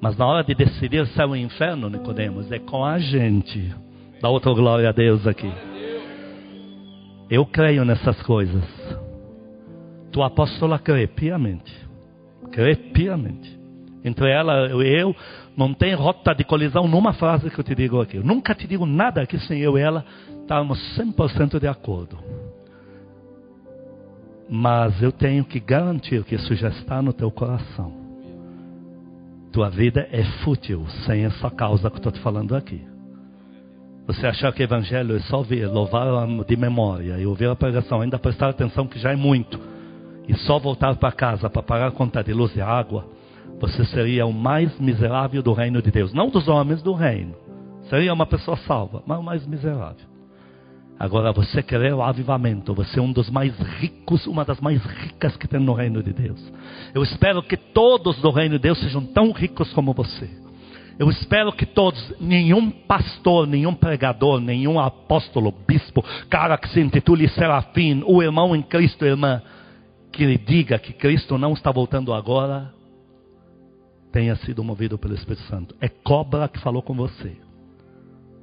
Mas na hora de decidir céu e inferno, Nicodemos, é com a gente. Dá outra glória a Deus aqui. Eu creio nessas coisas. Tu apóstola crê piamente. Crer piamente. Entre ela e eu, não tem rota de colisão numa frase que eu te digo aqui. Eu nunca te digo nada aqui sem eu e ela estarmos 100% de acordo. Mas eu tenho que garantir que isso já está no teu coração. Tua vida é fútil sem essa causa que eu estou te falando aqui. Você achar que o evangelho é só ver, louvar de memória e ouvir a pregação, ainda prestar atenção que já é muito, e só voltar para casa para pagar a conta de luz e água, você seria o mais miserável do reino de Deus. Não dos homens do reino. Seria uma pessoa salva, mas o mais miserável. Agora você quer o avivamento, você é um dos mais ricos, uma das mais ricas que tem no reino de Deus. Eu espero que todos do reino de Deus sejam tão ricos como você. Eu espero que todos, nenhum pastor, nenhum pregador, nenhum apóstolo, bispo, cara que se intitule serafim, o irmão em Cristo, irmã, que lhe diga que Cristo não está voltando agora, tenha sido movido pelo Espírito Santo. É cobra que falou com você.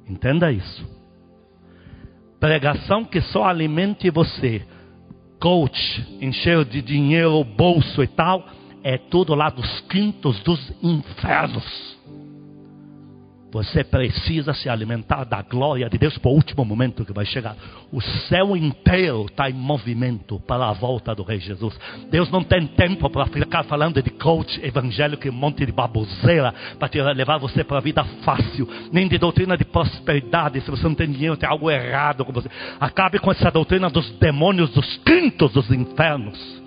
Entenda isso. Pregação que só alimente você. Coach, encher de dinheiro o bolso e tal, é tudo lá dos quintos dos infernos. Você precisa se alimentar da glória de Deus para o último momento que vai chegar. O céu inteiro está em movimento para a volta do Rei Jesus. Deus não tem tempo para ficar falando de coach evangélico e um monte de baboseira para levar você para a vida fácil, nem de doutrina de prosperidade. Se você não tem dinheiro, tem algo errado com você. Acabe com essa doutrina dos demônios, dos quintos dos infernos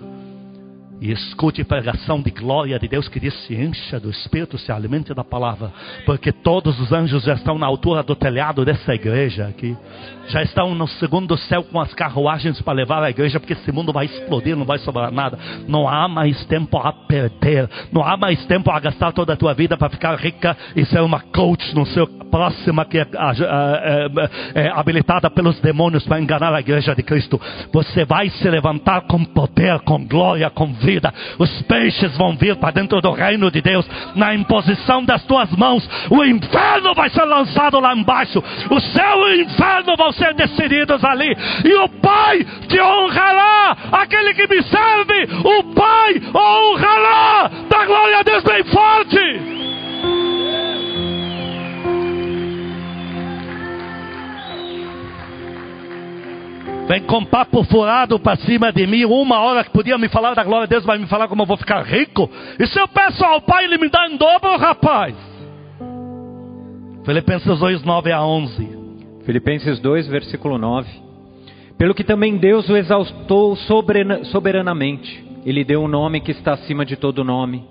e escute pregação de glória de Deus que diz: se encha do Espírito, se alimente da palavra, porque todos os anjos já estão na altura do telhado dessa igreja aqui, já estão no segundo céu com as carruagens para levar a igreja, porque esse mundo vai explodir, não vai sobrar nada. Não há mais tempo a perder, não há mais tempo a gastar toda a tua vida para ficar rica e ser uma coach no seu próxima que é, é, é habilitada pelos demônios para enganar a igreja de Cristo. Você vai se levantar com poder, com glória, com vida vida. Os peixes vão vir para dentro do reino de Deus, na imposição das tuas mãos. O inferno vai ser lançado lá embaixo. O céu e o inferno vão ser decididos ali. E o Pai te honrará. Aquele que me serve, o Pai honrará. Com papo furado para cima de mim. Uma hora que podia me falar da glória de Deus, vai me falar como eu vou ficar rico. E se eu peço ao Pai, Ele me dá em dobro, rapaz. Filipenses 2, 9 a 11. Filipenses 2, versículo 9. Pelo que também Deus o exaltou soberanamente. Ele deu um nome que está acima de todo nome.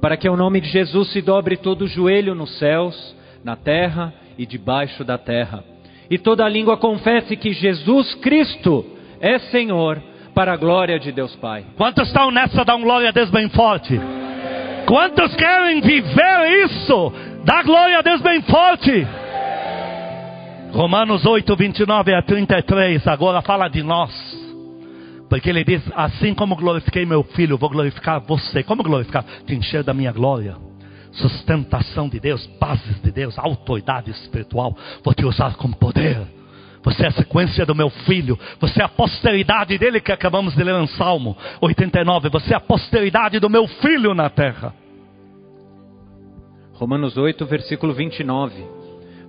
Para que o nome de Jesus se dobre todo o joelho nos céus, na terra e debaixo da terra e toda língua confesse que Jesus Cristo é Senhor, para a glória de Deus Pai. Quantos estão nessa? Dá um glória a Deus bem forte. Quantos querem viver isso? Dá glória a Deus bem forte. Romanos 8, 29 a 33, agora fala de nós. Porque ele diz: Assim como glorifiquei meu filho, vou glorificar você. Como glorificar? Te encher da minha glória sustentação de Deus, bases de Deus, autoridade espiritual. Vou te usar com poder. Você é a sequência do meu filho. Você é a posteridade dele que acabamos de ler no Salmo 89. Você é a posteridade do meu filho na terra. Romanos 8, versículo 29.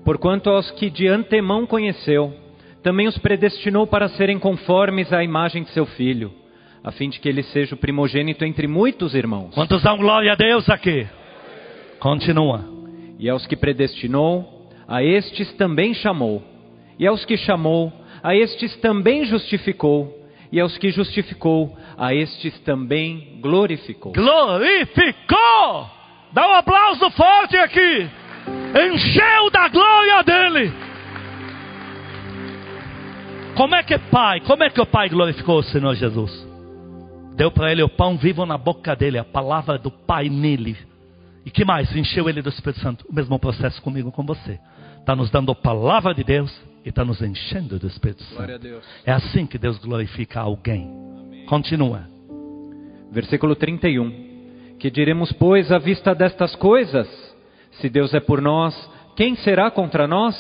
Porquanto aos que de antemão conheceu, também os predestinou para serem conformes à imagem de seu filho, a fim de que ele seja o primogênito entre muitos irmãos. Quantos dão glória a Deus aqui? Continua. E aos que predestinou, a estes também chamou. E aos que chamou, a estes também justificou. E aos que justificou, a estes também glorificou. Glorificou! Dá um aplauso forte aqui. Encheu da glória dele. Como é que Pai? Como é que o Pai glorificou o Senhor Jesus? Deu para ele o pão vivo na boca dele, a palavra do Pai nele e que mais? Encheu ele do Espírito Santo. O mesmo processo comigo, com você. Está nos dando a palavra de Deus e está nos enchendo do Espírito Santo. É assim que Deus glorifica alguém. Amém. Continua. Versículo 31. Que diremos, pois, à vista destas coisas? Se Deus é por nós, quem será contra nós?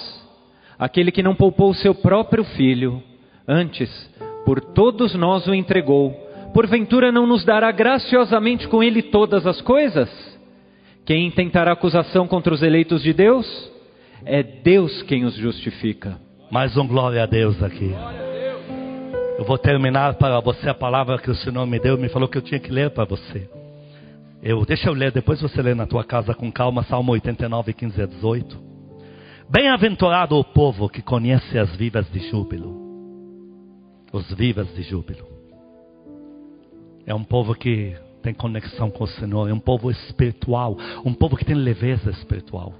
Aquele que não poupou o seu próprio filho, antes, por todos nós o entregou porventura não nos dará graciosamente com ele todas as coisas? Quem intentará acusação contra os eleitos de Deus? É Deus quem os justifica. Mais um glória a Deus aqui. Eu vou terminar para você a palavra que o Senhor me deu, me falou que eu tinha que ler para você. Eu, deixa eu ler, depois você lê na tua casa com calma, Salmo 89, 15 a 18. Bem-aventurado o povo que conhece as vivas de júbilo. Os vivas de júbilo. É um povo que tem conexão com o Senhor, é um povo espiritual, um povo que tem leveza espiritual.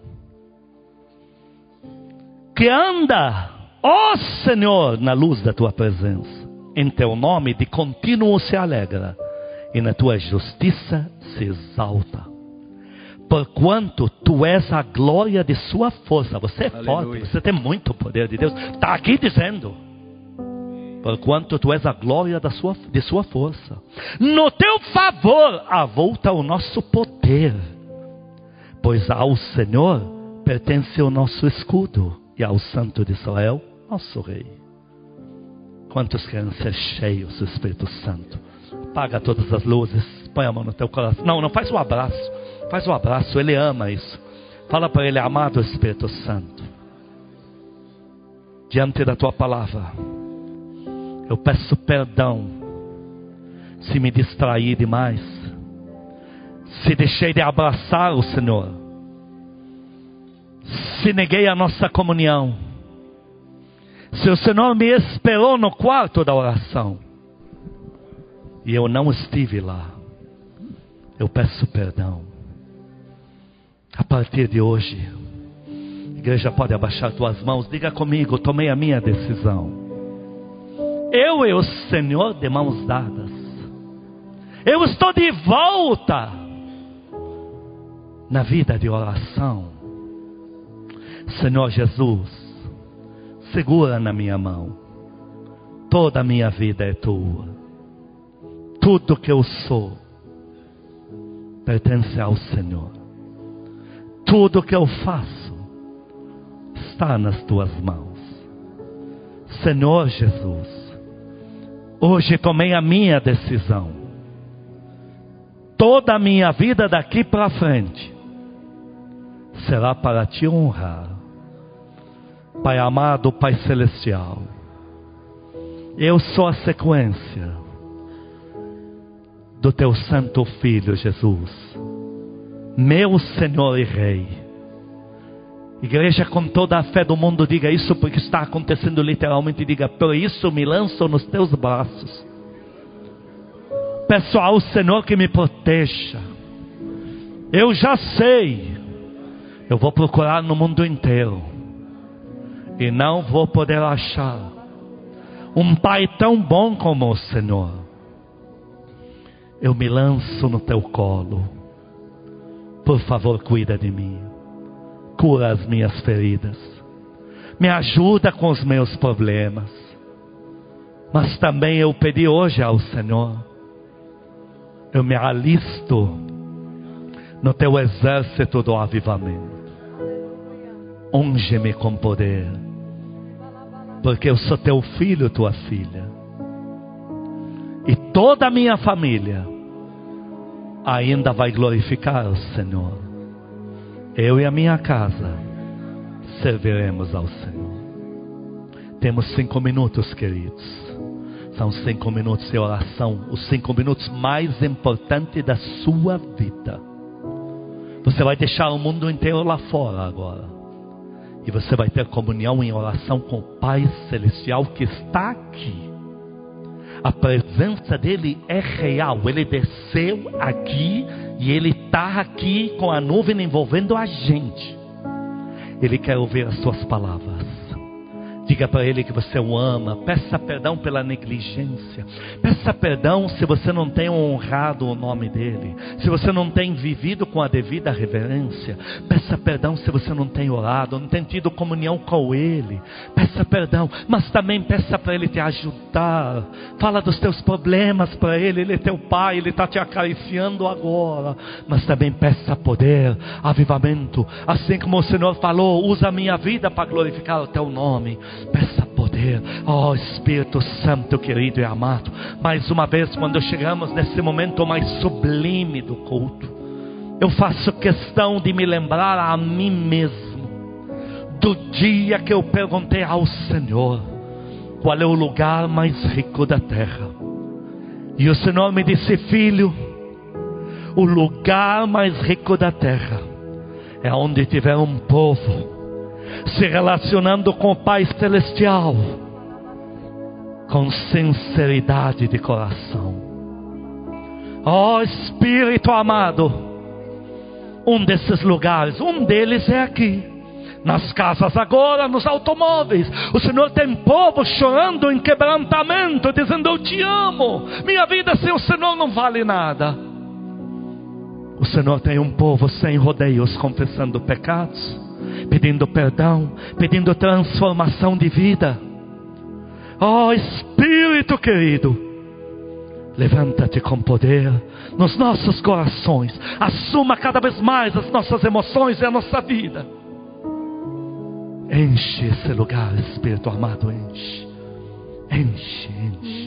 Que anda, ó Senhor, na luz da tua presença. Em teu nome de contínuo se alegra, e na tua justiça se exalta. Porquanto tu és a glória de sua força. Você é Aleluia. forte, você tem muito poder de Deus. Está aqui dizendo porquanto tu és a glória da sua, de sua força. No teu favor avulta o nosso poder, pois ao Senhor pertence o nosso escudo e ao Santo de Israel, nosso Rei. Quantos querem ser cheios do Espírito Santo? Apaga todas as luzes, põe a mão no teu coração. Não, não faz um abraço, faz um abraço, ele ama isso. Fala para ele, amado Espírito Santo, diante da tua palavra eu peço perdão se me distraí demais, se deixei de abraçar o Senhor, se neguei a nossa comunhão, se o Senhor me esperou no quarto da oração e eu não estive lá, eu peço perdão. A partir de hoje, igreja pode abaixar tuas mãos, diga comigo, tomei a minha decisão eu e o Senhor de mãos dadas. Eu estou de volta na vida de oração. Senhor Jesus, segura na minha mão. Toda a minha vida é tua. Tudo que eu sou pertence ao Senhor. Tudo que eu faço está nas tuas mãos. Senhor Jesus, Hoje tomei a minha decisão. Toda a minha vida daqui para frente será para te honrar. Pai amado, Pai celestial, eu sou a sequência do teu santo filho Jesus, meu Senhor e Rei Igreja, com toda a fé do mundo, diga isso porque está acontecendo literalmente. Diga, por isso me lanço nos teus braços. Peço ao Senhor que me proteja. Eu já sei. Eu vou procurar no mundo inteiro. E não vou poder achar um Pai tão bom como o Senhor. Eu me lanço no teu colo. Por favor, cuida de mim cura as minhas feridas, me ajuda com os meus problemas. Mas também eu pedi hoje ao Senhor, eu me alisto no teu exército do avivamento. Unge-me com poder, porque eu sou teu filho, tua filha, e toda a minha família ainda vai glorificar o Senhor eu e a minha casa serviremos ao Senhor. Temos cinco minutos, queridos. São cinco minutos de oração, os cinco minutos mais importantes da sua vida. Você vai deixar o mundo inteiro lá fora agora. E você vai ter comunhão em oração com o Pai Celestial que está aqui. A presença dele é real. Ele desceu aqui e Ele está aqui com a nuvem envolvendo a gente. Ele quer ouvir as suas palavras. Diga para Ele que você o ama. Peça perdão pela negligência. Peça perdão se você não tem honrado o nome dEle. Se você não tem vivido com a devida reverência. Peça perdão se você não tem orado, não tem tido comunhão com Ele. Peça perdão, mas também peça para Ele te ajudar. Fala dos teus problemas para Ele. Ele é teu Pai, Ele está te acariciando agora. Mas também peça poder, avivamento. Assim como o Senhor falou, usa a minha vida para glorificar o teu nome. Peça poder poder. Oh Espírito Santo querido e amado, mais uma vez, quando chegamos nesse momento mais sublime do culto, eu faço questão de me lembrar a mim mesmo do dia que eu perguntei ao Senhor qual é o lugar mais rico da terra. E o Senhor me disse, filho, o lugar mais rico da terra é onde tiver um povo se relacionando com o Pai Celestial com sinceridade de coração. Ó oh, Espírito amado, um desses lugares, um deles é aqui. Nas casas agora, nos automóveis, o Senhor tem povo chorando em quebrantamento, dizendo: Eu te amo, minha vida sem o Senhor não vale nada. O Senhor tem um povo sem rodeios, confessando pecados, pedindo perdão, pedindo transformação de vida. Oh Espírito querido, levanta-te com poder nos nossos corações, assuma cada vez mais as nossas emoções e a nossa vida. Enche esse lugar, Espírito amado, enche, enche, enche.